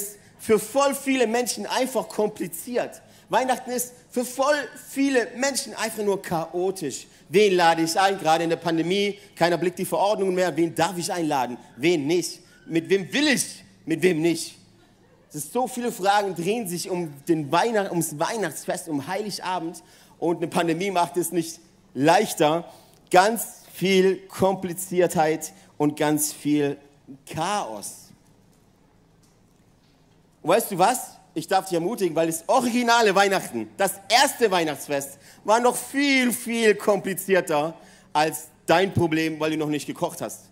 Ist für voll viele Menschen einfach kompliziert. Weihnachten ist für voll viele Menschen einfach nur chaotisch. Wen lade ich ein? Gerade in der Pandemie, keiner blickt die Verordnungen mehr. Wen darf ich einladen? Wen nicht? Mit wem will ich? Mit wem nicht? Es ist so viele Fragen drehen sich um den Weihnacht, ums Weihnachtsfest, um Heiligabend und eine Pandemie macht es nicht leichter. Ganz viel Kompliziertheit und ganz viel Chaos. Und weißt du was? Ich darf dich ermutigen, weil das originale Weihnachten, das erste Weihnachtsfest, war noch viel, viel komplizierter als dein Problem, weil du noch nicht gekocht hast.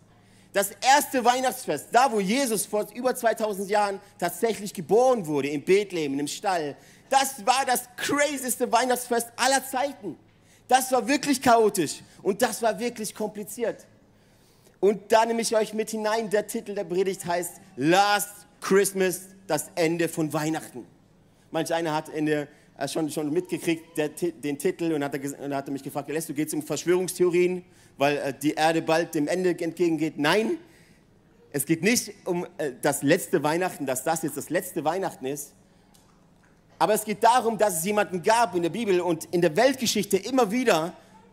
Das erste Weihnachtsfest, da wo Jesus vor über 2000 Jahren tatsächlich geboren wurde, in Bethlehem, in einem Stall, das war das crazyste Weihnachtsfest aller Zeiten. Das war wirklich chaotisch und das war wirklich kompliziert. Und da nehme ich euch mit hinein, der Titel der Predigt heißt Last Christmas das Ende von Weihnachten. Manch einer hat in der, äh, schon, schon mitgekriegt der, den Titel und hat, und hat mich gefragt, lässt du geht es um Verschwörungstheorien, weil äh, die Erde bald dem Ende entgegengeht? Nein, es geht nicht um äh, das letzte Weihnachten, dass das jetzt das letzte Weihnachten ist, aber es geht darum, dass es jemanden gab in der Bibel und in der Weltgeschichte immer wieder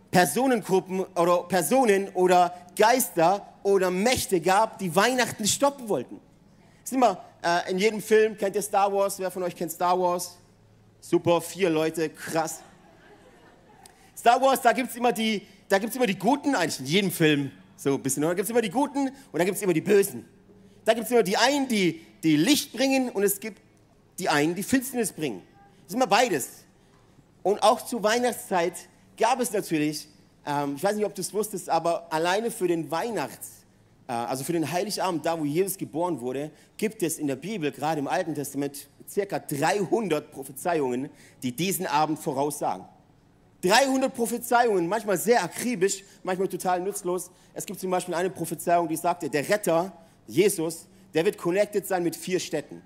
Personengruppen oder Personen oder Geister oder Mächte gab, die Weihnachten stoppen wollten. Es ist immer äh, in jedem Film, kennt ihr Star Wars? Wer von euch kennt Star Wars? Super, vier Leute, krass. Star Wars, da gibt es immer, die, immer die Guten, eigentlich in jedem Film so ein bisschen. Da gibt es immer die Guten und da gibt es immer die Bösen. Da gibt es immer die einen, die, die Licht bringen und es gibt die einen, die Finsternis bringen. Das ist immer beides. Und auch zur Weihnachtszeit gab es natürlich, ähm, ich weiß nicht, ob du es wusstest, aber alleine für den Weihnachts, also für den Heiligabend, da wo Jesus geboren wurde, gibt es in der Bibel, gerade im Alten Testament, circa 300 Prophezeiungen, die diesen Abend voraussagen. 300 Prophezeiungen, manchmal sehr akribisch, manchmal total nutzlos. Es gibt zum Beispiel eine Prophezeiung, die sagte, der Retter, Jesus, der wird connected sein mit vier Städten.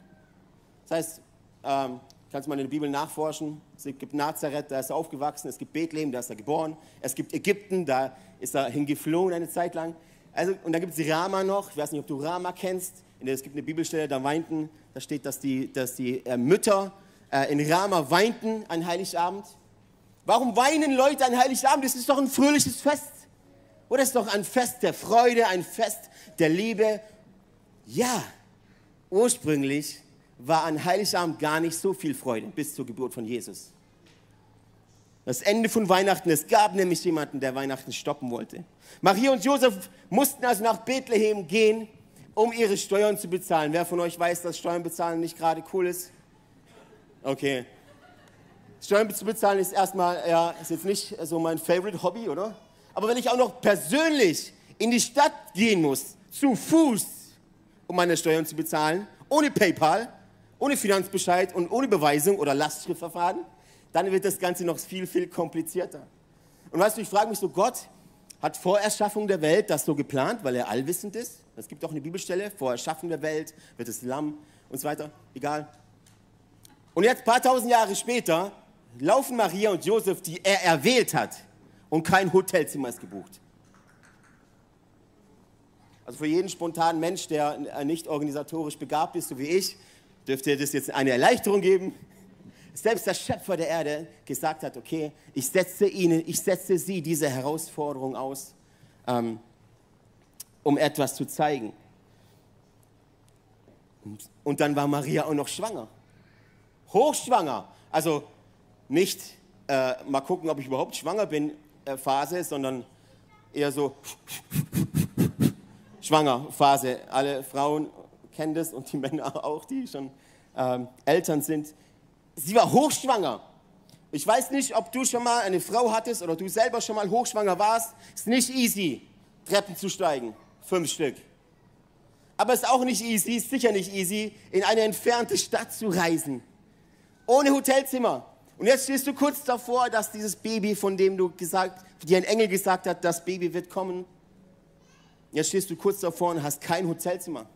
Das heißt, ähm, kannst mal in der Bibel nachforschen. Es gibt Nazareth, da ist er aufgewachsen. Es gibt Bethlehem, da ist er geboren. Es gibt Ägypten, da ist er hingeflohen eine Zeit lang. Also, und dann gibt es Rama noch, ich weiß nicht, ob du Rama kennst. Es gibt eine Bibelstelle, da weinten, da steht, dass die, dass die äh, Mütter äh, in Rama weinten an Heiligabend. Warum weinen Leute an Heiligabend? Das ist doch ein fröhliches Fest. Oder ist doch ein Fest der Freude, ein Fest der Liebe. Ja, ursprünglich war an Heiligabend gar nicht so viel Freude bis zur Geburt von Jesus. Das Ende von Weihnachten. Es gab nämlich jemanden, der Weihnachten stoppen wollte. Maria und Josef mussten also nach Bethlehem gehen, um ihre Steuern zu bezahlen. Wer von euch weiß, dass Steuern bezahlen nicht gerade cool ist? Okay. Steuern zu bezahlen ist erstmal, ja, ist jetzt nicht so mein Favorite Hobby, oder? Aber wenn ich auch noch persönlich in die Stadt gehen muss, zu Fuß, um meine Steuern zu bezahlen, ohne PayPal, ohne Finanzbescheid und ohne Beweisung oder Lastschriftverfahren, dann wird das Ganze noch viel, viel komplizierter. Und weißt du, ich frage mich so, Gott hat vor Erschaffung der Welt das so geplant, weil er allwissend ist. Es gibt auch eine Bibelstelle, vor Erschaffung der Welt wird das Lamm und so weiter, egal. Und jetzt, paar tausend Jahre später, laufen Maria und Josef, die er erwählt hat, und kein Hotelzimmer ist gebucht. Also für jeden spontanen Mensch, der nicht organisatorisch begabt ist, so wie ich, dürfte das jetzt eine Erleichterung geben selbst der Schöpfer der Erde gesagt hat, okay, ich setze ihnen, ich setze sie diese Herausforderung aus, ähm, um etwas zu zeigen. Und dann war Maria auch noch schwanger. Hochschwanger. Also nicht äh, mal gucken, ob ich überhaupt schwanger bin, äh, Phase, sondern eher so schwanger Phase. Alle Frauen kennen das und die Männer auch, die schon ähm, Eltern sind. Sie war hochschwanger. Ich weiß nicht, ob du schon mal eine Frau hattest oder du selber schon mal hochschwanger warst. Ist nicht easy, Treppen zu steigen. Fünf Stück. Aber es ist auch nicht easy, sicher nicht easy, in eine entfernte Stadt zu reisen. Ohne Hotelzimmer. Und jetzt stehst du kurz davor, dass dieses Baby, von dem du gesagt, dir ein Engel gesagt hat, das Baby wird kommen. Jetzt stehst du kurz davor und hast kein Hotelzimmer.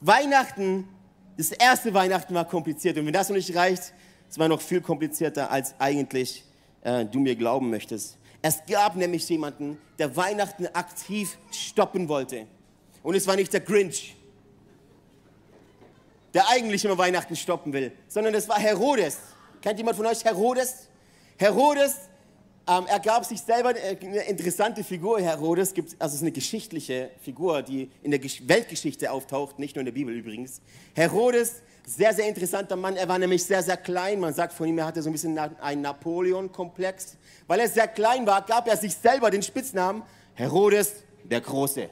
Weihnachten, das erste Weihnachten war kompliziert. Und wenn das noch nicht reicht, es war noch viel komplizierter, als eigentlich äh, du mir glauben möchtest. Es gab nämlich jemanden, der Weihnachten aktiv stoppen wollte. Und es war nicht der Grinch. der eigentlich immer Weihnachten stoppen will, sondern das war Herodes. Kennt jemand von euch Herodes? Herodes ähm, er gab sich selber äh, eine interessante Figur, Herodes, gibt, also es ist eine geschichtliche Figur, die in der Weltgeschichte auftaucht, nicht nur in der Bibel übrigens. Herodes, sehr, sehr interessanter Mann, er war nämlich sehr, sehr klein. Man sagt von ihm, er hatte so ein bisschen einen Napoleon-Komplex. Weil er sehr klein war, gab er sich selber den Spitznamen Herodes der Große.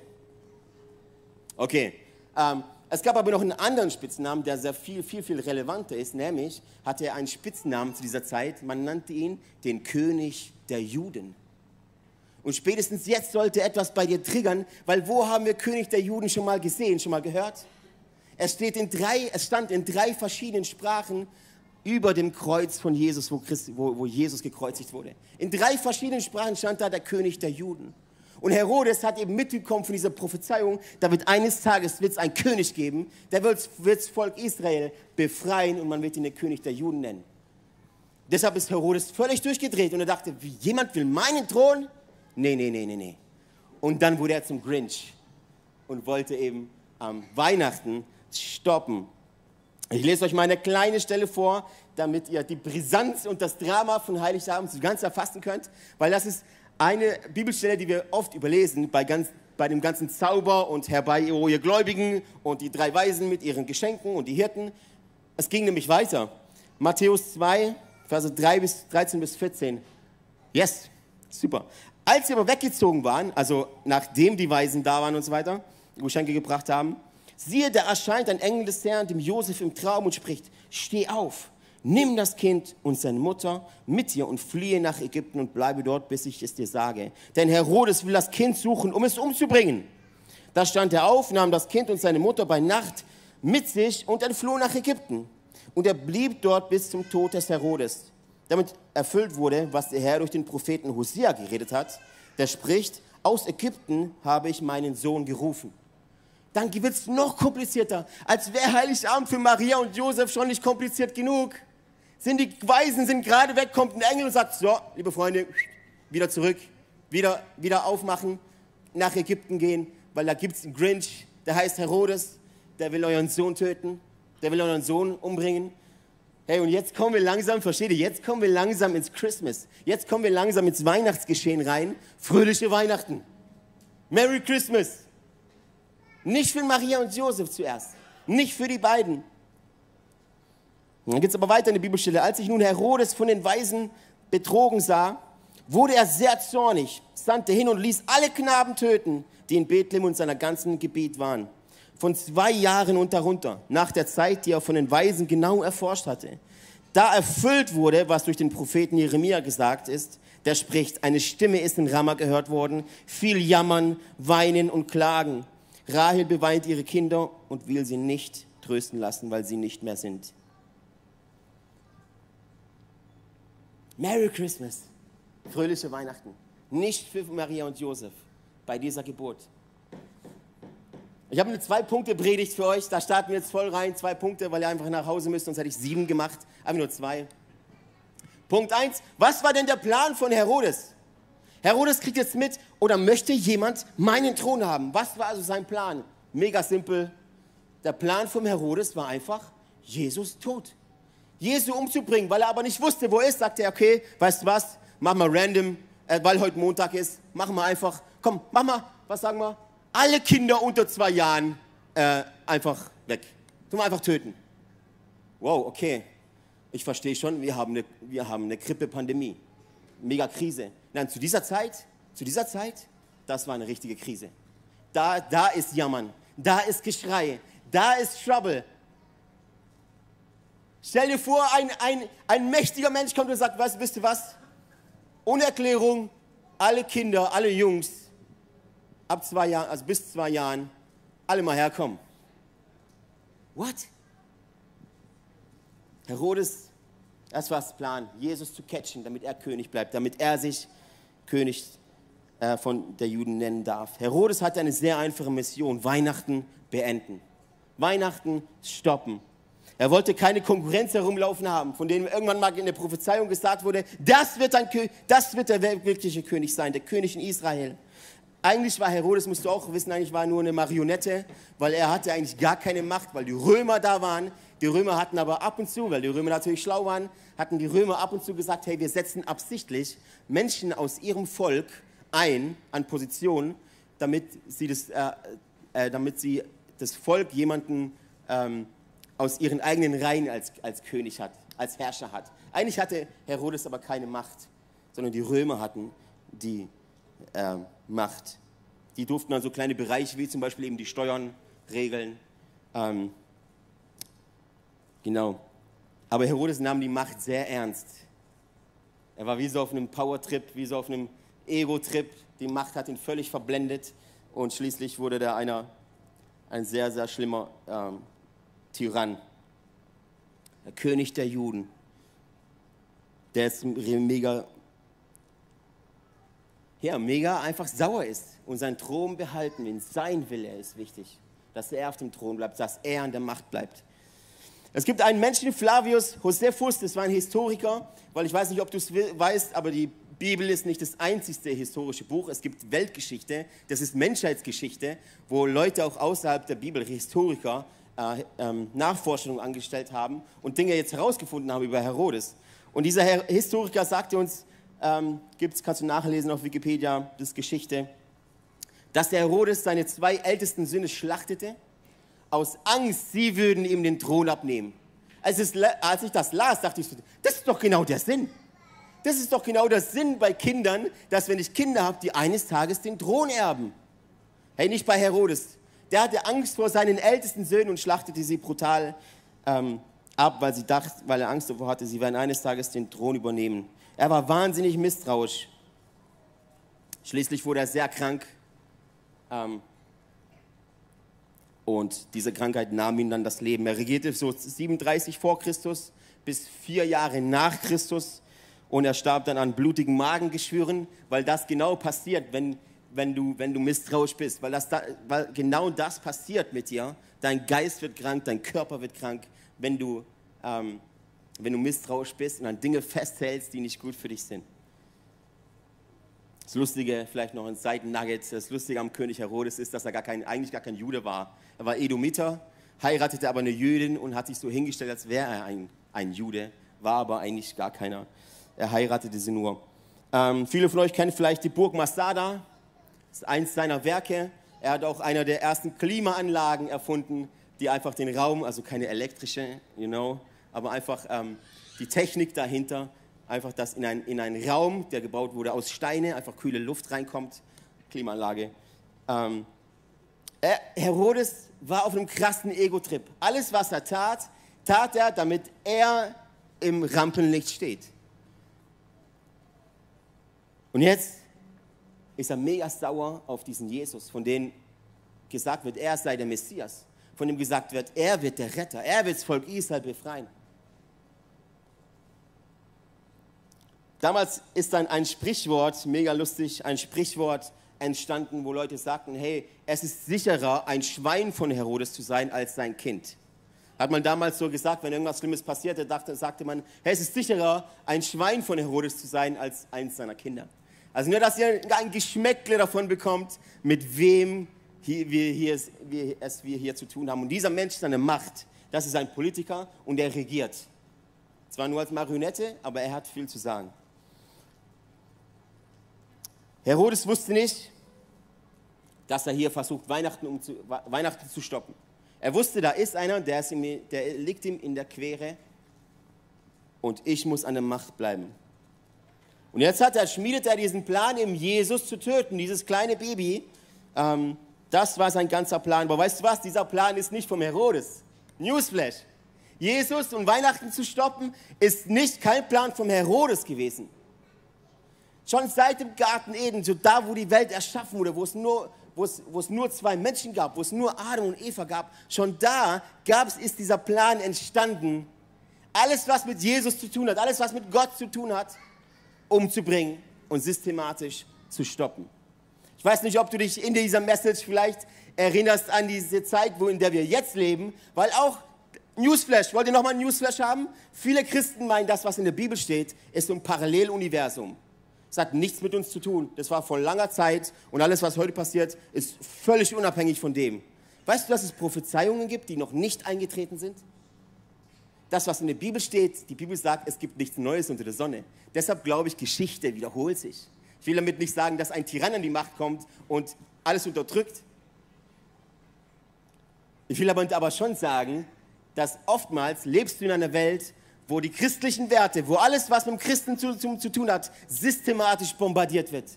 Okay, ähm, es gab aber noch einen anderen Spitznamen, der sehr viel, viel, viel relevanter ist, nämlich hatte er einen Spitznamen zu dieser Zeit, man nannte ihn den König der Juden. Und spätestens jetzt sollte etwas bei dir triggern, weil wo haben wir König der Juden schon mal gesehen, schon mal gehört? Es, steht in drei, es stand in drei verschiedenen Sprachen über dem Kreuz von Jesus, wo, Christ, wo, wo Jesus gekreuzigt wurde. In drei verschiedenen Sprachen stand da der König der Juden. Und Herodes hat eben mitbekommen von dieser Prophezeiung, da wird eines Tages wird's einen König geben, der wird das Volk Israel befreien und man wird ihn den König der Juden nennen. Deshalb ist Herodes völlig durchgedreht und er dachte, wie, jemand will meinen Thron? Nee, nee, nee, nee, nee. Und dann wurde er zum Grinch und wollte eben am Weihnachten stoppen. Ich lese euch mal eine kleine Stelle vor, damit ihr die Brisanz und das Drama von Heiligabend ganz erfassen könnt, weil das ist eine Bibelstelle, die wir oft überlesen bei, ganz, bei dem ganzen Zauber und herbei, oh, ihr Gläubigen und die drei Weisen mit ihren Geschenken und die Hirten. Es ging nämlich weiter. Matthäus 2, Verse 3 bis, 13 bis 14. Yes, super. Als sie aber weggezogen waren, also nachdem die Weisen da waren und so weiter, Geschenke gebracht haben, siehe, da erscheint ein Engel des Herrn dem Josef im Traum und spricht, steh auf, nimm das Kind und seine Mutter mit dir und fliehe nach Ägypten und bleibe dort, bis ich es dir sage. Denn Herodes will das Kind suchen, um es umzubringen. Da stand er auf, nahm das Kind und seine Mutter bei Nacht mit sich und entfloh nach Ägypten. Und er blieb dort bis zum Tod des Herodes. Damit erfüllt wurde, was der Herr durch den Propheten Hosea geredet hat. Der spricht, aus Ägypten habe ich meinen Sohn gerufen. Dann wird es noch komplizierter, als wäre Heiligabend für Maria und Josef schon nicht kompliziert genug sind die Weisen sind gerade weg, kommt ein Engel und sagt, so, liebe Freunde, wieder zurück, wieder, wieder aufmachen, nach Ägypten gehen, weil da gibt es einen Grinch, der heißt Herodes, der will euren Sohn töten, der will euren Sohn umbringen. Hey, und jetzt kommen wir langsam, versteht ihr, jetzt kommen wir langsam ins Christmas. Jetzt kommen wir langsam ins Weihnachtsgeschehen rein. Fröhliche Weihnachten. Merry Christmas. Nicht für Maria und Josef zuerst. Nicht für die beiden. Dann geht es aber weiter in der Bibelstelle. Als sich nun Herodes von den Weisen betrogen sah, wurde er sehr zornig, sandte hin und ließ alle Knaben töten, die in Bethlehem und seiner ganzen Gebiet waren. Von zwei Jahren und darunter, nach der Zeit, die er von den Weisen genau erforscht hatte. Da erfüllt wurde, was durch den Propheten Jeremia gesagt ist, der spricht, eine Stimme ist in Ramah gehört worden, viel Jammern, Weinen und Klagen. Rahel beweint ihre Kinder und will sie nicht trösten lassen, weil sie nicht mehr sind. Merry Christmas. Fröhliche Weihnachten. Nicht für Maria und Josef bei dieser Geburt. Ich habe eine Zwei-Punkte-Predigt für euch. Da starten wir jetzt voll rein. Zwei Punkte, weil ihr einfach nach Hause müsst. Sonst hätte ich sieben gemacht. Aber nur zwei. Punkt eins. Was war denn der Plan von Herodes? Herodes kriegt jetzt mit, oder möchte jemand meinen Thron haben? Was war also sein Plan? Mega simpel. Der Plan von Herodes war einfach Jesus tot. Jesu umzubringen, weil er aber nicht wusste, wo er ist, sagte er, okay, weißt du was, mach mal random, äh, weil heute Montag ist, machen wir einfach, komm, mach mal, was sagen wir, alle Kinder unter zwei Jahren äh, einfach weg. Tun wir einfach töten. Wow, okay, ich verstehe schon, wir haben eine, wir haben eine Grippe-Pandemie, mega Krise. Nein, zu dieser Zeit, zu dieser Zeit, das war eine richtige Krise. Da, da ist Jammern, da ist Geschrei, da ist Trouble, Stell dir vor, ein, ein, ein mächtiger Mensch kommt und sagt, weißt, wisst ihr was? Ohne Erklärung, alle Kinder, alle Jungs, ab zwei Jahren, also bis zwei Jahren, alle mal herkommen. What? Herodes, das war das Plan, Jesus zu catchen, damit er König bleibt, damit er sich König äh, von der Juden nennen darf. Herodes hatte eine sehr einfache Mission, Weihnachten beenden. Weihnachten stoppen. Er wollte keine Konkurrenz herumlaufen haben, von denen irgendwann mal in der Prophezeiung gesagt wurde, das wird, ein, das wird der wirkliche König sein, der König in Israel. Eigentlich war Herodes, musst du auch wissen, eigentlich war er nur eine Marionette, weil er hatte eigentlich gar keine Macht, weil die Römer da waren. Die Römer hatten aber ab und zu, weil die Römer natürlich schlau waren, hatten die Römer ab und zu gesagt, hey, wir setzen absichtlich Menschen aus ihrem Volk ein an Positionen, damit das, äh, äh, damit sie das Volk jemanden ähm, aus ihren eigenen Reihen als, als König hat, als Herrscher hat. Eigentlich hatte Herodes aber keine Macht, sondern die Römer hatten die äh, Macht. Die durften dann so kleine Bereiche wie zum Beispiel eben die Steuern regeln. Ähm, genau. Aber Herodes nahm die Macht sehr ernst. Er war wie so auf einem Power-Trip, wie so auf einem Ego-Trip. Die Macht hat ihn völlig verblendet und schließlich wurde er einer, ein sehr, sehr schlimmer ähm, Tyrann. Der König der Juden. Der ist mega ja, mega einfach sauer ist und seinen Thron behalten will. Sein Wille ist wichtig, dass er auf dem Thron bleibt, dass er an der Macht bleibt. Es gibt einen Menschen, Flavius Josephus, das war ein Historiker, weil ich weiß nicht, ob du es weißt, aber die Bibel ist nicht das einzigste historische Buch. Es gibt Weltgeschichte, das ist Menschheitsgeschichte, wo Leute auch außerhalb der Bibel, Historiker, äh, ähm, Nachforschungen angestellt haben und Dinge jetzt herausgefunden haben über Herodes. Und dieser Historiker sagte uns, ähm, gibt's, kannst du nachlesen auf Wikipedia, das ist Geschichte, dass der Herodes seine zwei ältesten Söhne schlachtete, aus Angst, sie würden ihm den Thron abnehmen. Als, es, als ich das las, dachte ich, das ist doch genau der Sinn. Das ist doch genau der Sinn bei Kindern, dass wenn ich Kinder habe, die eines Tages den Thron erben. Hey, nicht bei Herodes. Der hatte Angst vor seinen ältesten Söhnen und schlachtete sie brutal ähm, ab, weil, sie dacht, weil er Angst davor hatte, sie werden eines Tages den Thron übernehmen. Er war wahnsinnig misstrauisch. Schließlich wurde er sehr krank. Ähm, und diese Krankheit nahm ihm dann das Leben. Er regierte so 37 vor Christus bis vier Jahre nach Christus. Und er starb dann an blutigen Magengeschwüren, weil das genau passiert, wenn, wenn, du, wenn du misstrauisch bist. Weil, das da, weil genau das passiert mit dir. Dein Geist wird krank, dein Körper wird krank, wenn du ähm, wenn du misstrauisch bist und an Dinge festhältst, die nicht gut für dich sind. Das Lustige, vielleicht noch ein Seitennugget, das Lustige am König Herodes ist, dass er gar kein, eigentlich gar kein Jude war. Er war Edomiter, heiratete aber eine Jüdin und hat sich so hingestellt, als wäre er ein, ein Jude, war aber eigentlich gar keiner. Er heiratete sie nur. Ähm, viele von euch kennen vielleicht die Burg Masada, das ist eins seiner Werke. Er hat auch einer der ersten Klimaanlagen erfunden, die einfach den Raum, also keine elektrische, you know, aber einfach ähm, die Technik dahinter, einfach, dass in, ein, in einen Raum, der gebaut wurde aus Steine, einfach kühle Luft reinkommt, Klimaanlage. Ähm, er, Herodes war auf einem krassen Ego-Trip. Alles, was er tat, tat er, damit er im Rampenlicht steht. Und jetzt ist er mega sauer auf diesen Jesus, von dem gesagt wird, er sei der Messias, von dem gesagt wird, er wird der Retter, er wird das Volk Israel befreien. Damals ist dann ein Sprichwort, mega lustig, ein Sprichwort entstanden, wo Leute sagten, hey, es ist sicherer, ein Schwein von Herodes zu sein, als sein Kind. Hat man damals so gesagt, wenn irgendwas Schlimmes passierte, dachte, sagte man, hey, es ist sicherer, ein Schwein von Herodes zu sein, als eins seiner Kinder. Also nur, dass ihr ein Geschmäckle davon bekommt, mit wem hier, wir, hier, wir, es wir hier zu tun haben. Und dieser Mensch ist eine Macht. Das ist ein Politiker und er regiert. Zwar nur als Marionette, aber er hat viel zu sagen. Herodes wusste nicht, dass er hier versucht, Weihnachten, um zu, Weihnachten zu stoppen. Er wusste, da ist einer, der, ist ihm, der liegt ihm in der Quere und ich muss an der Macht bleiben. Und jetzt hat er, schmiedet er diesen Plan, im Jesus zu töten, dieses kleine Baby. Ähm, das war sein ganzer Plan. Aber weißt du was? Dieser Plan ist nicht vom Herodes. Newsflash. Jesus und Weihnachten zu stoppen, ist nicht kein Plan vom Herodes gewesen. Schon seit dem Garten Eden, so da, wo die Welt erschaffen wurde, wo es nur, wo es, wo es nur zwei Menschen gab, wo es nur Adam und Eva gab, schon da gab es, ist dieser Plan entstanden, alles, was mit Jesus zu tun hat, alles, was mit Gott zu tun hat, umzubringen und systematisch zu stoppen. Ich weiß nicht, ob du dich in dieser Message vielleicht erinnerst an diese Zeit, wo in der wir jetzt leben, weil auch Newsflash, wollt ihr nochmal Newsflash haben? Viele Christen meinen, das, was in der Bibel steht, ist so ein Paralleluniversum. Es hat nichts mit uns zu tun. Das war vor langer Zeit und alles, was heute passiert, ist völlig unabhängig von dem. Weißt du, dass es Prophezeiungen gibt, die noch nicht eingetreten sind? Das, was in der Bibel steht, die Bibel sagt, es gibt nichts Neues unter der Sonne. Deshalb glaube ich, Geschichte wiederholt sich. Ich will damit nicht sagen, dass ein Tyrann an die Macht kommt und alles unterdrückt. Ich will aber schon sagen, dass oftmals lebst du in einer Welt, wo die christlichen Werte, wo alles, was mit dem Christen zu, zu, zu tun hat, systematisch bombardiert wird.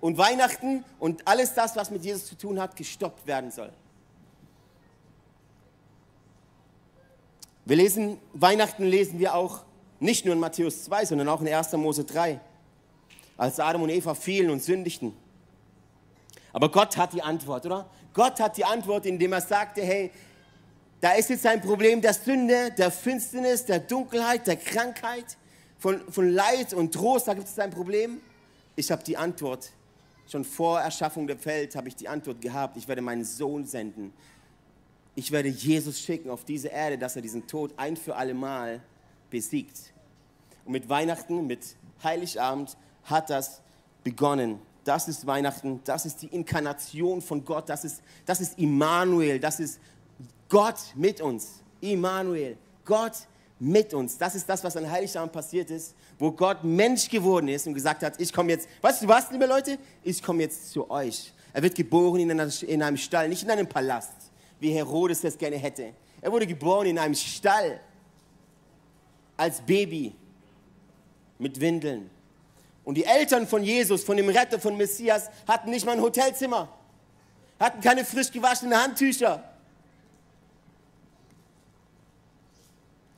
Und Weihnachten und alles das, was mit Jesus zu tun hat, gestoppt werden soll. Wir lesen, Weihnachten lesen wir auch nicht nur in Matthäus 2, sondern auch in 1. Mose 3, als Adam und Eva fielen und sündigten. Aber Gott hat die Antwort, oder? Gott hat die Antwort, indem er sagte, hey, da ist jetzt ein Problem der Sünde, der Finsternis, der Dunkelheit, der Krankheit, von, von Leid und Trost, da gibt es ein Problem. Ich habe die Antwort. Schon vor Erschaffung der Welt habe ich die Antwort gehabt. Ich werde meinen Sohn senden. Ich werde Jesus schicken auf diese Erde, dass er diesen Tod ein für alle Mal besiegt. Und mit Weihnachten, mit Heiligabend hat das begonnen. Das ist Weihnachten, das ist die Inkarnation von Gott, das ist, das ist Immanuel, das ist Gott mit uns. Immanuel, Gott mit uns. Das ist das, was an Heiligabend passiert ist, wo Gott Mensch geworden ist und gesagt hat, ich komme jetzt, weißt du was, liebe Leute? Ich komme jetzt zu euch. Er wird geboren in, in einem Stall, nicht in einem Palast, wie Herodes das gerne hätte. Er wurde geboren in einem Stall, als Baby, mit Windeln. Und die Eltern von Jesus, von dem Retter, von Messias, hatten nicht mal ein Hotelzimmer, hatten keine frisch gewaschenen Handtücher,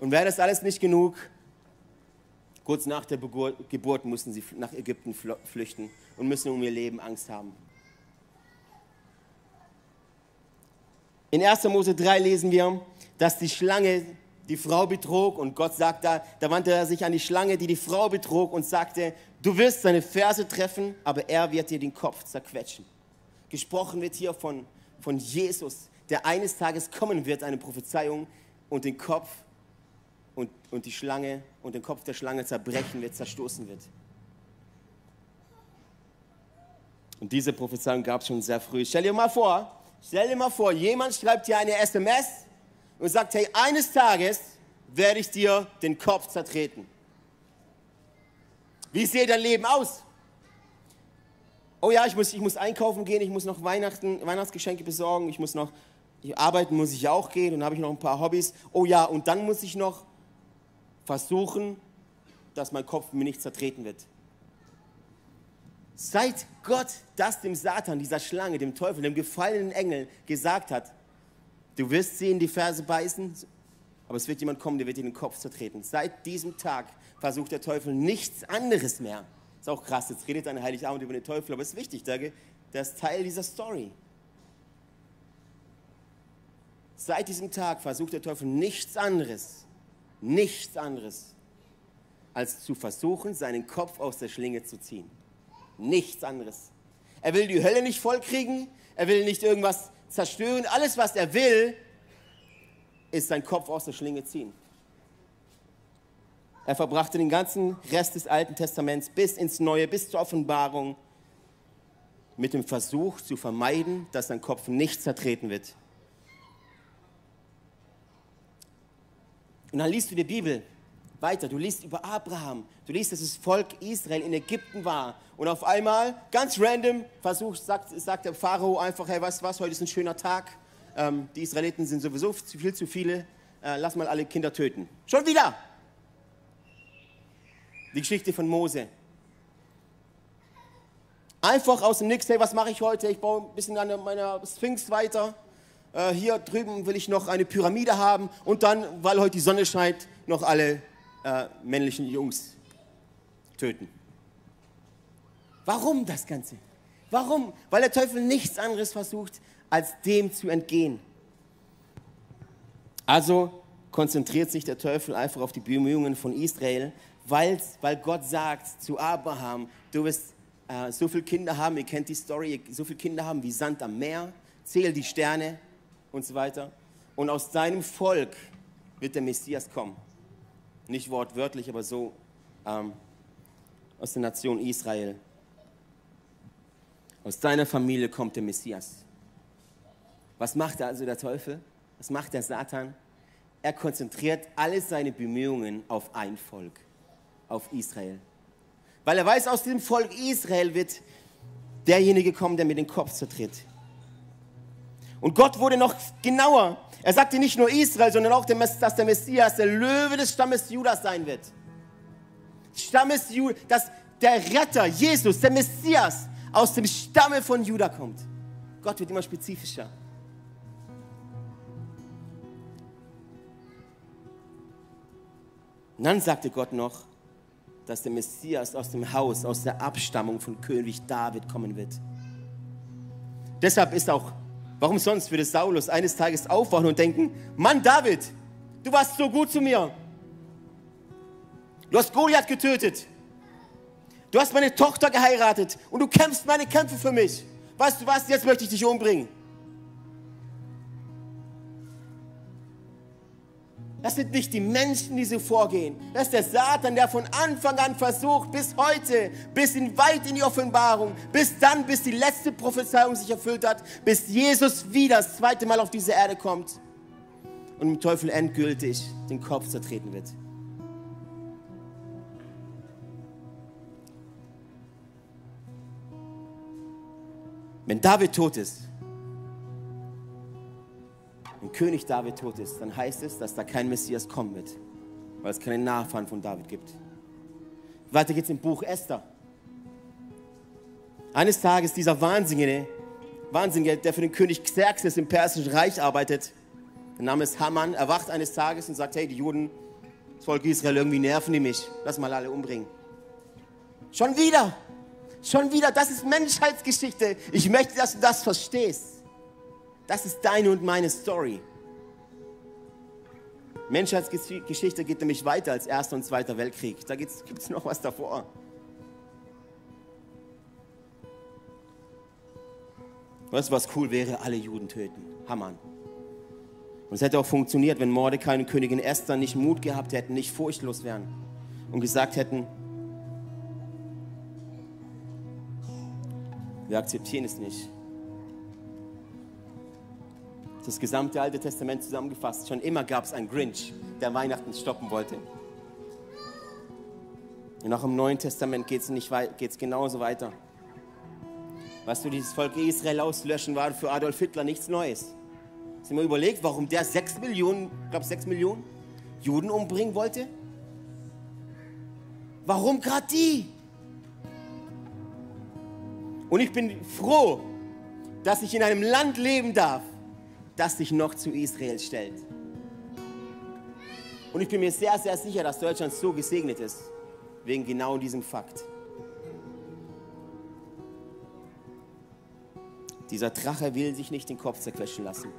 Und wäre das alles nicht genug, kurz nach der Geburt mussten sie nach Ägypten flüchten und müssen um ihr Leben Angst haben. In 1. Mose 3 lesen wir, dass die Schlange die Frau betrog und Gott sagt da, da wandte er sich an die Schlange, die die Frau betrog und sagte, du wirst seine Ferse treffen, aber er wird dir den Kopf zerquetschen. Gesprochen wird hier von, von Jesus, der eines Tages kommen wird, eine Prophezeiung und den Kopf und, und die Schlange und den Kopf der Schlange zerbrechen wird, zerstoßen wird. Und diese Prophezeiung gab es schon sehr früh. Stell dir mal vor, stell dir mal vor, jemand schreibt dir eine SMS und sagt, hey, eines Tages werde ich dir den Kopf zertreten. Wie sieht dein Leben aus? Oh ja, ich muss, ich muss einkaufen gehen, ich muss noch Weihnachten, Weihnachtsgeschenke besorgen, ich muss noch, arbeiten muss ich auch gehen, und dann habe ich noch ein paar Hobbys. Oh ja, und dann muss ich noch versuchen, dass mein Kopf mir nicht zertreten wird. Seit Gott das dem Satan, dieser Schlange, dem Teufel, dem gefallenen Engel gesagt hat, du wirst sie in die Ferse beißen, aber es wird jemand kommen, der wird dir den Kopf zertreten. Seit diesem Tag versucht der Teufel nichts anderes mehr. Ist auch krass, jetzt redet ein Heiligabend über den Teufel, aber es ist wichtig, der ist Teil dieser Story. Seit diesem Tag versucht der Teufel nichts anderes, nichts anderes, als zu versuchen, seinen Kopf aus der Schlinge zu ziehen. Nichts anderes. Er will die Hölle nicht vollkriegen, er will nicht irgendwas zerstören. Alles, was er will, ist seinen Kopf aus der Schlinge ziehen. Er verbrachte den ganzen Rest des Alten Testaments bis ins Neue, bis zur Offenbarung mit dem Versuch zu vermeiden, dass sein Kopf nicht zertreten wird. Und dann liest du die Bibel weiter. Du liest über Abraham. Du liest, dass das Volk Israel in Ägypten war. Und auf einmal, ganz random, versucht, sagt, sagt der Pharao einfach, hey, weißt du was, heute ist ein schöner Tag. Ähm, die Israeliten sind sowieso viel zu viele. Äh, lass mal alle Kinder töten. Schon wieder! Die Geschichte von Mose. Einfach aus dem Nix, hey, was mache ich heute? Ich baue ein bisschen an meiner Sphinx weiter äh, hier drüben will ich noch eine Pyramide haben und dann, weil heute die Sonne scheint, noch alle äh, männlichen Jungs töten. Warum das Ganze? Warum? Weil der Teufel nichts anderes versucht, als dem zu entgehen. Also konzentriert sich der Teufel einfach auf die Bemühungen von Israel, weil Gott sagt zu Abraham, du wirst äh, so viele Kinder haben, ihr kennt die Story, so viele Kinder haben wie Sand am Meer, zähl die Sterne, und so weiter. Und aus seinem Volk wird der Messias kommen. Nicht wortwörtlich, aber so ähm, aus der Nation Israel. Aus deiner Familie kommt der Messias. Was macht also der Teufel? Was macht der Satan? Er konzentriert alle seine Bemühungen auf ein Volk, auf Israel. Weil er weiß, aus dem Volk Israel wird derjenige kommen, der mir den Kopf zertritt. Und Gott wurde noch genauer. Er sagte nicht nur Israel, sondern auch, dass der Messias der Löwe des Stammes Judas sein wird. Stammes Judas, dass der Retter, Jesus, der Messias, aus dem Stamme von Judah kommt. Gott wird immer spezifischer. Und dann sagte Gott noch, dass der Messias aus dem Haus, aus der Abstammung von König David kommen wird. Deshalb ist auch, warum sonst würde Saulus eines Tages aufwachen und denken, Mann David, du warst so gut zu mir. Du hast Goliath getötet. Du hast meine Tochter geheiratet und du kämpfst meine Kämpfe für mich. Weißt du was, jetzt möchte ich dich umbringen. Das sind nicht die Menschen, die so vorgehen. Das ist der Satan, der von Anfang an versucht, bis heute, bis in weit in die Offenbarung, bis dann, bis die letzte Prophezeiung sich erfüllt hat, bis Jesus wieder das zweite Mal auf diese Erde kommt und dem Teufel endgültig den Kopf zertreten wird. Wenn David tot ist, wenn König David tot ist, dann heißt es, dass da kein Messias kommen wird, weil es keinen Nachfahren von David gibt. Weiter geht's im Buch Esther. Eines Tages dieser Wahnsinnige, Wahnsinnige, der für den König Xerxes im Persischen Reich arbeitet, der Name ist Haman, erwacht eines Tages und sagt, hey, die Juden, das Volk Israel, irgendwie nerven die mich, lass mal alle umbringen. Schon wieder, Schon wieder, das ist Menschheitsgeschichte. Ich möchte, dass du das verstehst. Das ist deine und meine Story. Menschheitsgeschichte geht nämlich weiter als Erster und Zweiter Weltkrieg. Da gibt es noch was davor. Weißt du, was cool wäre? Alle Juden töten. Hammer. Und es hätte auch funktioniert, wenn Mordecai und Königin Esther nicht Mut gehabt hätten, nicht furchtlos wären und gesagt hätten, Wir akzeptieren es nicht. Das gesamte Alte Testament zusammengefasst. Schon immer gab es einen Grinch, der Weihnachten stoppen wollte. Und auch im Neuen Testament geht es genauso weiter. Was du dieses Volk Israel auslöschen, war für Adolf Hitler nichts Neues. Hast du mir überlegt, warum der sechs Millionen, ich glaube sechs Millionen Juden umbringen wollte? Warum gerade die? Und ich bin froh, dass ich in einem Land leben darf, das sich noch zu Israel stellt. Und ich bin mir sehr, sehr sicher, dass Deutschland so gesegnet ist, wegen genau diesem Fakt. Dieser Drache will sich nicht den Kopf zerquetschen lassen.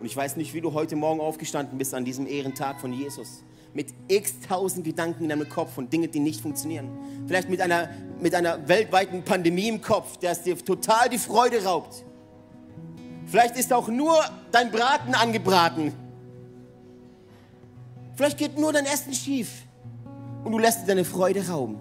Und ich weiß nicht, wie du heute Morgen aufgestanden bist an diesem Ehrentag von Jesus mit x tausend Gedanken in deinem Kopf und Dinge, die nicht funktionieren. Vielleicht mit einer, mit einer weltweiten Pandemie im Kopf, der es dir total die Freude raubt. Vielleicht ist auch nur dein Braten angebraten. Vielleicht geht nur dein Essen schief und du lässt dir deine Freude rauben.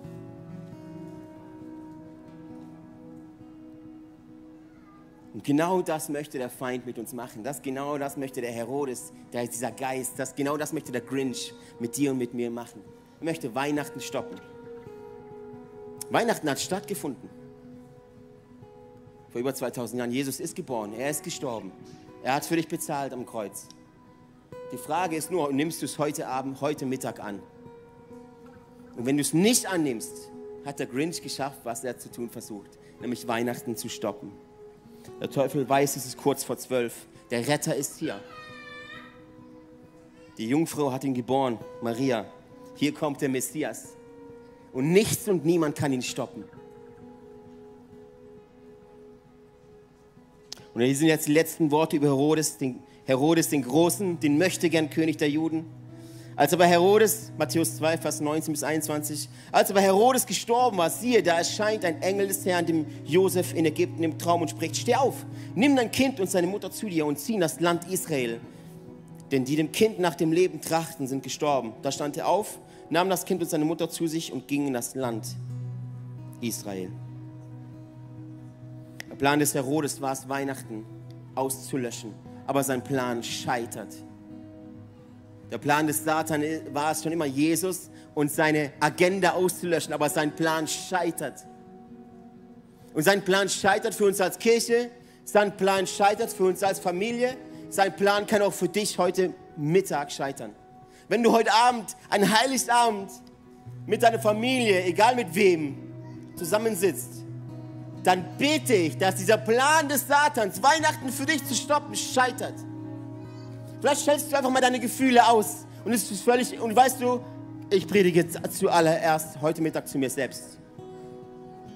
Und genau das möchte der Feind mit uns machen. Das genau das möchte der Herodes, der ist dieser Geist, das genau das möchte der Grinch mit dir und mit mir machen. Er möchte Weihnachten stoppen. Weihnachten hat stattgefunden. Vor über 2000 Jahren. Jesus ist geboren, er ist gestorben. Er hat für dich bezahlt am Kreuz. Die Frage ist nur, nimmst du es heute Abend, heute Mittag an? Und wenn du es nicht annimmst, hat der Grinch geschafft, was er zu tun versucht, nämlich Weihnachten zu stoppen. Der Teufel weiß, es ist kurz vor zwölf. Der Retter ist hier. Die Jungfrau hat ihn geboren, Maria. Hier kommt der Messias. Und nichts und niemand kann ihn stoppen. Und hier sind jetzt die letzten Worte über Herodes, den, Herodes den Großen, den Möchtegern König der Juden. Als aber Herodes, Matthäus 2, Vers 19 bis 21, als aber Herodes gestorben war, siehe, da erscheint ein Engel des Herrn dem Josef in Ägypten im Traum und spricht, steh auf, nimm dein Kind und seine Mutter zu dir und zieh in das Land Israel. Denn die dem Kind nach dem Leben trachten, sind gestorben. Da stand er auf, nahm das Kind und seine Mutter zu sich und ging in das Land Israel. Plan des Herodes war es, Weihnachten auszulöschen, aber sein Plan scheitert. Der Plan des Satan war es schon immer, Jesus und seine Agenda auszulöschen, aber sein Plan scheitert. Und sein Plan scheitert für uns als Kirche, sein Plan scheitert für uns als Familie, sein Plan kann auch für dich heute Mittag scheitern. Wenn du heute Abend, ein Heiligabend mit deiner Familie, egal mit wem, zusammensitzt, dann bete ich, dass dieser Plan des Satans, Weihnachten für dich zu stoppen, scheitert. Vielleicht stellst du einfach mal deine Gefühle aus und es ist völlig, und weißt du, ich predige zuallererst heute Mittag zu mir selbst.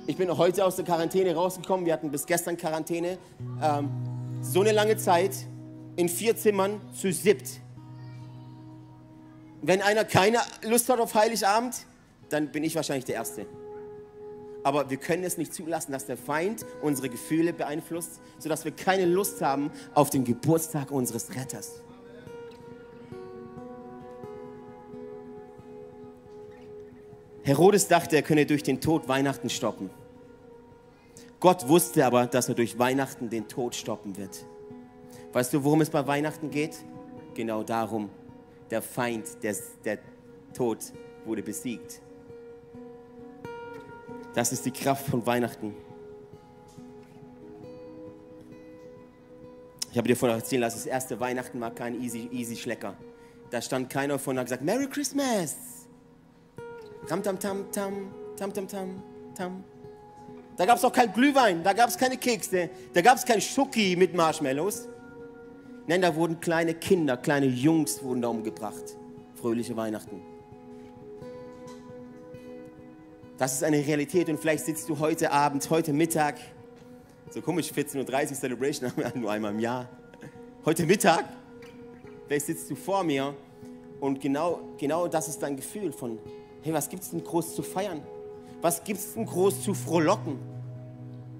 Ich bin heute aus der Quarantäne rausgekommen. Wir hatten bis gestern Quarantäne. Ähm, so eine lange Zeit in vier Zimmern zu siebt. Wenn einer keine Lust hat auf Heiligabend, dann bin ich wahrscheinlich der Erste. Aber wir können es nicht zulassen, dass der Feind unsere Gefühle beeinflusst, sodass wir keine Lust haben auf den Geburtstag unseres Retters. Herodes dachte, er könne durch den Tod Weihnachten stoppen. Gott wusste aber, dass er durch Weihnachten den Tod stoppen wird. Weißt du, worum es bei Weihnachten geht? Genau darum. Der Feind, der, der Tod wurde besiegt. Das ist die Kraft von Weihnachten. Ich habe dir vorher erzählen lassen, das erste Weihnachten war kein easy, easy Schlecker. Da stand keiner von und hat gesagt, Merry Christmas. Ram tam tam tam, tam tam tam, tam. Da gab es auch kein Glühwein, da gab es keine Kekse, da gab es kein Schoki mit Marshmallows. Nein, da wurden kleine Kinder, kleine Jungs wurden da umgebracht. Fröhliche Weihnachten. Das ist eine Realität und vielleicht sitzt du heute Abend, heute Mittag, so komisch, 14.30 Uhr Celebration haben wir nur einmal im Jahr. Heute Mittag, vielleicht sitzt du vor mir und genau, genau das ist dein Gefühl von, hey, was gibt es denn groß zu feiern? Was gibt es denn groß zu frohlocken?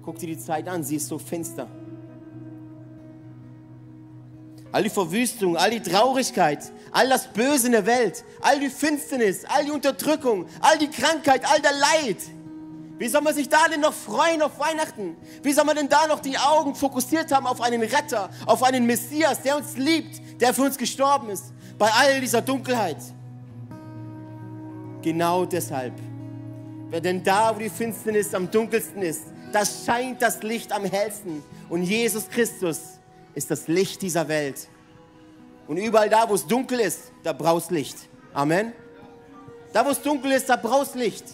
Guck dir die Zeit an, sie ist so finster. All die Verwüstung, all die Traurigkeit, all das Böse in der Welt, all die Finsternis, all die Unterdrückung, all die Krankheit, all der Leid. Wie soll man sich da denn noch freuen auf Weihnachten? Wie soll man denn da noch die Augen fokussiert haben auf einen Retter, auf einen Messias, der uns liebt, der für uns gestorben ist, bei all dieser Dunkelheit? Genau deshalb. Denn da, wo die Finsternis am dunkelsten ist, da scheint das Licht am hellsten. Und Jesus Christus ist das Licht dieser Welt. Und überall da, wo es dunkel ist, da brauchst Licht. Amen. Da, wo es dunkel ist, da brauchst Licht.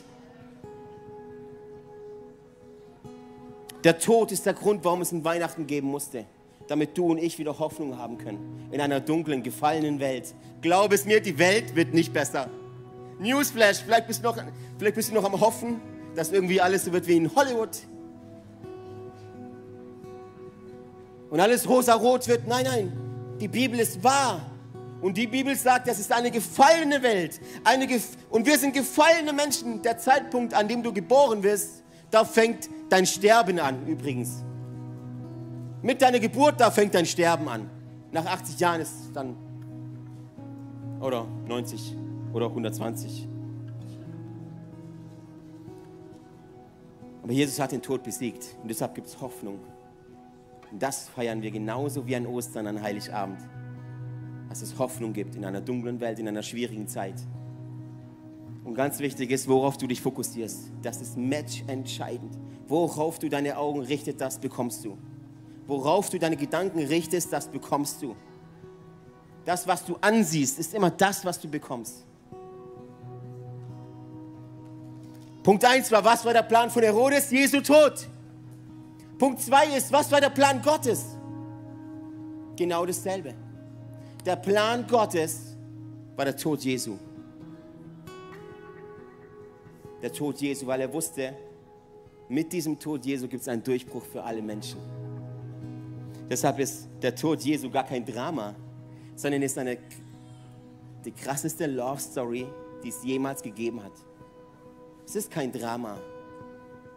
Der Tod ist der Grund, warum es ein Weihnachten geben musste. Damit du und ich wieder Hoffnung haben können. In einer dunklen, gefallenen Welt. Glaub es mir, die Welt wird nicht besser. Newsflash, vielleicht bist, du noch, vielleicht bist du noch am Hoffen, dass irgendwie alles so wird wie in Hollywood. Und alles rosa-rot wird. Nein, nein, die Bibel ist wahr. Und die Bibel sagt, das ist eine gefallene Welt. Eine gef und wir sind gefallene Menschen. Der Zeitpunkt, an dem du geboren wirst, da fängt dein Sterben an, übrigens. Mit deiner Geburt, da fängt dein Sterben an. Nach 80 Jahren ist es dann, oder 90 oder 120. Aber Jesus hat den Tod besiegt und deshalb gibt es Hoffnung. Und das feiern wir genauso wie an Ostern, an Heiligabend. Dass es Hoffnung gibt in einer dunklen Welt, in einer schwierigen Zeit. Und ganz wichtig ist, worauf du dich fokussierst. Das ist matchentscheidend. Worauf du deine Augen richtest, das bekommst du. Worauf du deine Gedanken richtest, das bekommst du. Das, was du ansiehst, ist immer das, was du bekommst. Punkt 1 war, was war der Plan von Herodes? Jesu Tod. Punkt 2 ist, was war der Plan Gottes? Genau dasselbe. Der Plan Gottes war der Tod Jesu. Der Tod Jesu, weil er wusste, mit diesem Tod Jesu gibt es einen Durchbruch für alle Menschen. Deshalb ist der Tod Jesu gar kein Drama, sondern ist eine, die krasseste Love Story, die es jemals gegeben hat. Es ist kein Drama.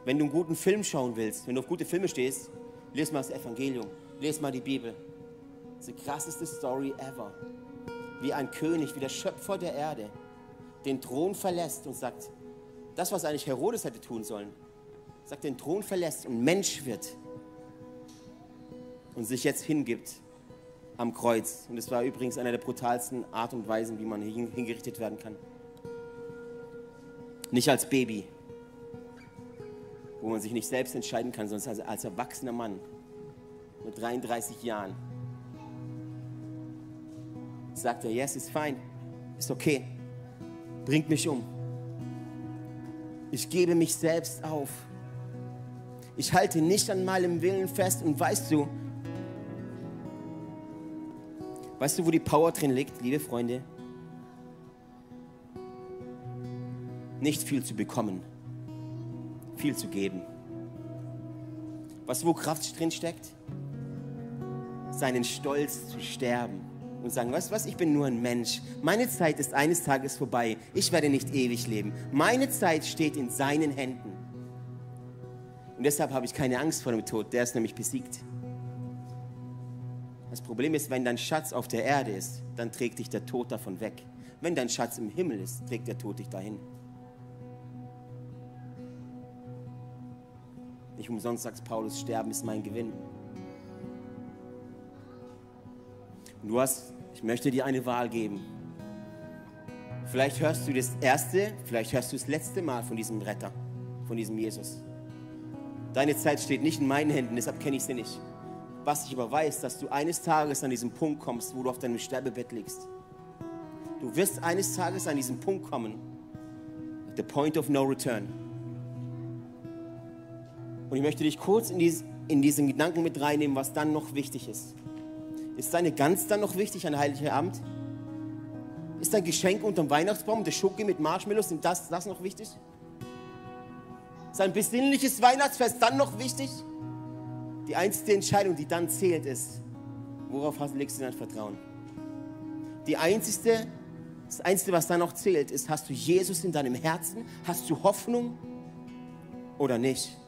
Wenn du einen guten Film schauen willst, wenn du auf gute Filme stehst, lese mal das Evangelium, lese mal die Bibel. Das ist die krasseste Story ever. Wie ein König, wie der Schöpfer der Erde den Thron verlässt und sagt, das, was eigentlich Herodes hätte tun sollen, sagt, den Thron verlässt und Mensch wird und sich jetzt hingibt am Kreuz. Und das war übrigens eine der brutalsten Art und Weisen, wie man hingerichtet werden kann. Nicht als Baby, wo man sich nicht selbst entscheiden kann, sondern als, als erwachsener Mann mit 33 Jahren. Sagt er, yes, ist fein, ist okay, bringt mich um. Ich gebe mich selbst auf. Ich halte nicht an meinem Willen fest und weißt du, weißt du, wo die Power drin liegt, liebe Freunde? Nicht viel zu bekommen, viel zu geben. Du, wo Kraft drin steckt? Seinen Stolz zu sterben und sagen, weißt du was, ich bin nur ein Mensch. Meine Zeit ist eines Tages vorbei. Ich werde nicht ewig leben. Meine Zeit steht in seinen Händen. Und deshalb habe ich keine Angst vor dem Tod. Der ist nämlich besiegt. Das Problem ist, wenn dein Schatz auf der Erde ist, dann trägt dich der Tod davon weg. Wenn dein Schatz im Himmel ist, trägt der Tod dich dahin. Nicht umsonst sagt Paulus, Sterben ist mein Gewinn. Und du hast, ich möchte dir eine Wahl geben. Vielleicht hörst du das erste, vielleicht hörst du das letzte Mal von diesem Retter, von diesem Jesus. Deine Zeit steht nicht in meinen Händen, deshalb kenne ich sie nicht. Was ich aber weiß, dass du eines Tages an diesen Punkt kommst, wo du auf deinem Sterbebett liegst. Du wirst eines Tages an diesen Punkt kommen, the point of no return. Und ich möchte dich kurz in, dies, in diesen Gedanken mit reinnehmen, was dann noch wichtig ist. Ist deine Gans dann noch wichtig an Heiligen Abend? Ist dein Geschenk unterm Weihnachtsbaum, der Schoki mit Marshmallows, sind das, das noch wichtig? Ist ein besinnliches Weihnachtsfest dann noch wichtig? Die einzige Entscheidung, die dann zählt, ist, worauf legst du dein Vertrauen? Die einzige, das Einzige, was dann noch zählt, ist, hast du Jesus in deinem Herzen? Hast du Hoffnung oder nicht?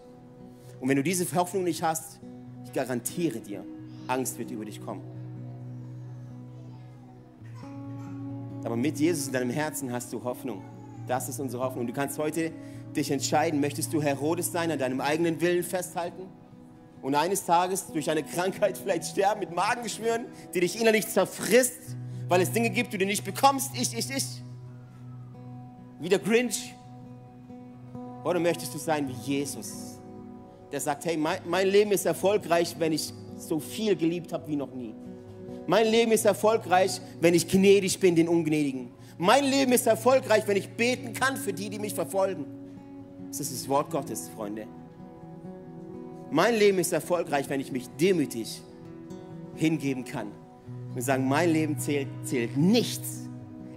Und wenn du diese Hoffnung nicht hast, ich garantiere dir, Angst wird über dich kommen. Aber mit Jesus in deinem Herzen hast du Hoffnung. Das ist unsere Hoffnung. Du kannst heute dich entscheiden, möchtest du Herodes sein, an deinem eigenen Willen festhalten und eines Tages durch eine Krankheit vielleicht sterben mit Magengeschwüren, die dich innerlich zerfrisst, weil es Dinge gibt, die du nicht bekommst, ich, ich, ich. Wie der Grinch. Oder möchtest du sein wie Jesus? Der sagt, hey, mein, mein Leben ist erfolgreich, wenn ich so viel geliebt habe wie noch nie. Mein Leben ist erfolgreich, wenn ich gnädig bin den Ungnädigen. Mein Leben ist erfolgreich, wenn ich beten kann für die, die mich verfolgen. Das ist das Wort Gottes, Freunde. Mein Leben ist erfolgreich, wenn ich mich demütig hingeben kann und sagen, mein Leben zählt, zählt nichts.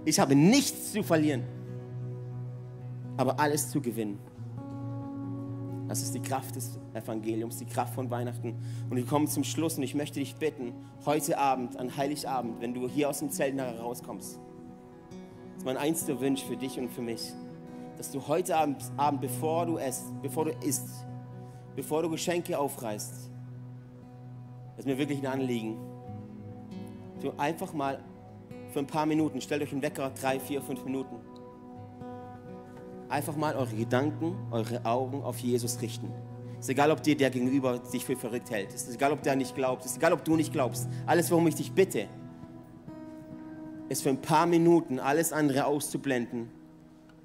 Ich habe nichts zu verlieren, aber alles zu gewinnen. Das ist die Kraft des Evangeliums, die Kraft von Weihnachten. Und wir kommen zum Schluss und ich möchte dich bitten, heute Abend, an Heiligabend, wenn du hier aus dem Zelt nachher rauskommst, das ist mein einziger Wunsch für dich und für mich, dass du heute Abend, Abend bevor du esst, bevor du isst, bevor du Geschenke aufreißt, das ist mir wirklich ein Anliegen, du einfach mal für ein paar Minuten, stellt euch einen Wecker, drei, vier, fünf Minuten, einfach mal eure Gedanken, eure Augen auf Jesus richten. Es ist egal, ob dir der Gegenüber sich für verrückt hält. Es ist egal, ob der nicht glaubt. Es ist egal, ob du nicht glaubst. Alles, worum ich dich bitte, ist für ein paar Minuten alles andere auszublenden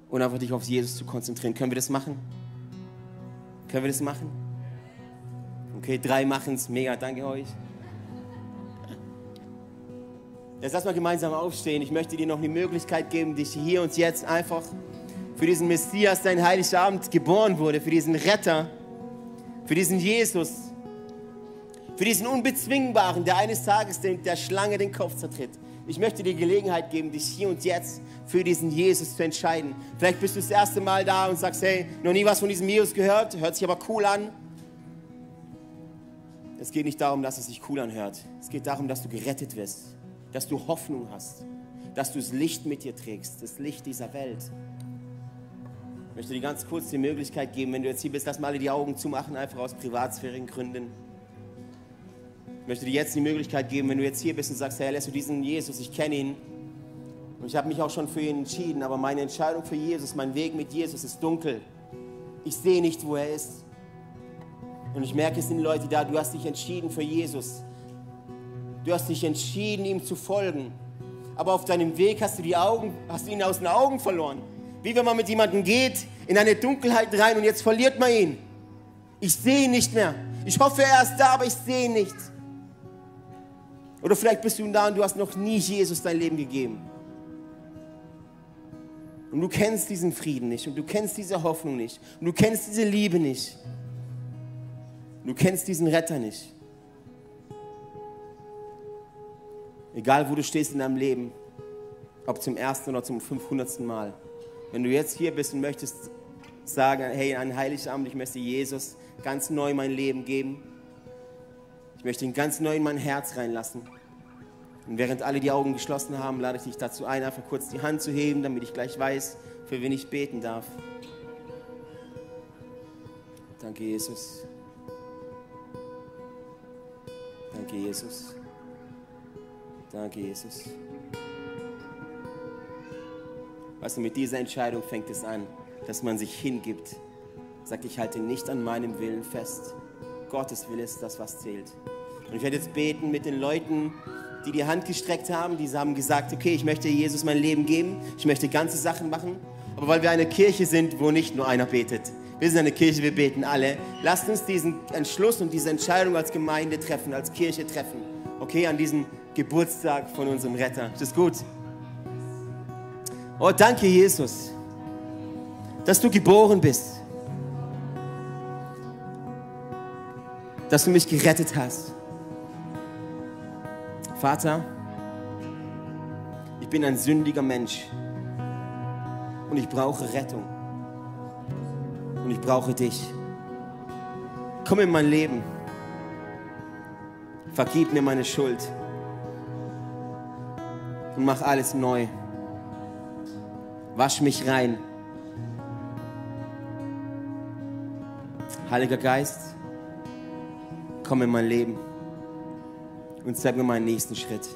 und einfach dich auf Jesus zu konzentrieren. Können wir das machen? Können wir das machen? Okay, drei machen es. Mega, danke euch. Jetzt lass mal gemeinsam aufstehen. Ich möchte dir noch die Möglichkeit geben, dich hier und jetzt einfach für diesen Messias, der in Heiligabend geboren wurde, für diesen Retter, für diesen Jesus, für diesen Unbezwingbaren, der eines Tages der Schlange den Kopf zertritt. Ich möchte dir Gelegenheit geben, dich hier und jetzt für diesen Jesus zu entscheiden. Vielleicht bist du das erste Mal da und sagst, hey, noch nie was von diesem Jesus gehört, hört sich aber cool an. Es geht nicht darum, dass es sich cool anhört. Es geht darum, dass du gerettet wirst, dass du Hoffnung hast, dass du das Licht mit dir trägst, das Licht dieser Welt. Ich möchte dir ganz kurz die Möglichkeit geben, wenn du jetzt hier bist, lass mal alle die Augen zumachen, einfach aus privatsphärigen Gründen. Ich möchte dir jetzt die Möglichkeit geben, wenn du jetzt hier bist und sagst, Herr, lässt du diesen Jesus, ich kenne ihn und ich habe mich auch schon für ihn entschieden, aber meine Entscheidung für Jesus, mein Weg mit Jesus ist dunkel. Ich sehe nicht, wo er ist. Und ich merke, es sind Leute da, du hast dich entschieden für Jesus. Du hast dich entschieden, ihm zu folgen. Aber auf deinem Weg hast du, die Augen, hast du ihn aus den Augen verloren. Wie wenn man mit jemandem geht in eine Dunkelheit rein und jetzt verliert man ihn. Ich sehe ihn nicht mehr. Ich hoffe, er ist da, aber ich sehe ihn nicht. Oder vielleicht bist du da und du hast noch nie Jesus dein Leben gegeben. Und du kennst diesen Frieden nicht und du kennst diese Hoffnung nicht und du kennst diese Liebe nicht. Du kennst diesen Retter nicht. Egal, wo du stehst in deinem Leben, ob zum ersten oder zum 500. Mal. Wenn du jetzt hier bist und möchtest sagen, hey, an Heiligabend, ich möchte Jesus ganz neu mein Leben geben. Ich möchte ihn ganz neu in mein Herz reinlassen. Und während alle die Augen geschlossen haben, lade ich dich dazu ein, einfach kurz die Hand zu heben, damit ich gleich weiß, für wen ich beten darf. Danke, Jesus. Danke, Jesus. Danke, Jesus. Weißt du, mit dieser Entscheidung fängt es an, dass man sich hingibt. Sagt, ich halte nicht an meinem Willen fest. Gottes Wille ist das, was zählt. Und ich werde jetzt beten mit den Leuten, die die Hand gestreckt haben. Die haben gesagt, okay, ich möchte Jesus mein Leben geben. Ich möchte ganze Sachen machen. Aber weil wir eine Kirche sind, wo nicht nur einer betet. Wir sind eine Kirche, wir beten alle. Lasst uns diesen Entschluss und diese Entscheidung als Gemeinde treffen, als Kirche treffen. Okay, an diesem Geburtstag von unserem Retter. Ist das gut? Oh, danke, Jesus, dass du geboren bist. Dass du mich gerettet hast. Vater, ich bin ein sündiger Mensch und ich brauche Rettung und ich brauche dich. Komm in mein Leben, vergib mir meine Schuld und mach alles neu. Wasch mich rein. Heiliger Geist, komm in mein Leben und zeig mir meinen nächsten Schritt.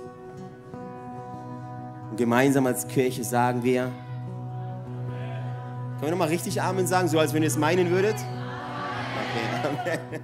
Und gemeinsam als Kirche sagen wir, können wir nochmal richtig Amen sagen, so als wenn ihr es meinen würdet? Okay, Amen.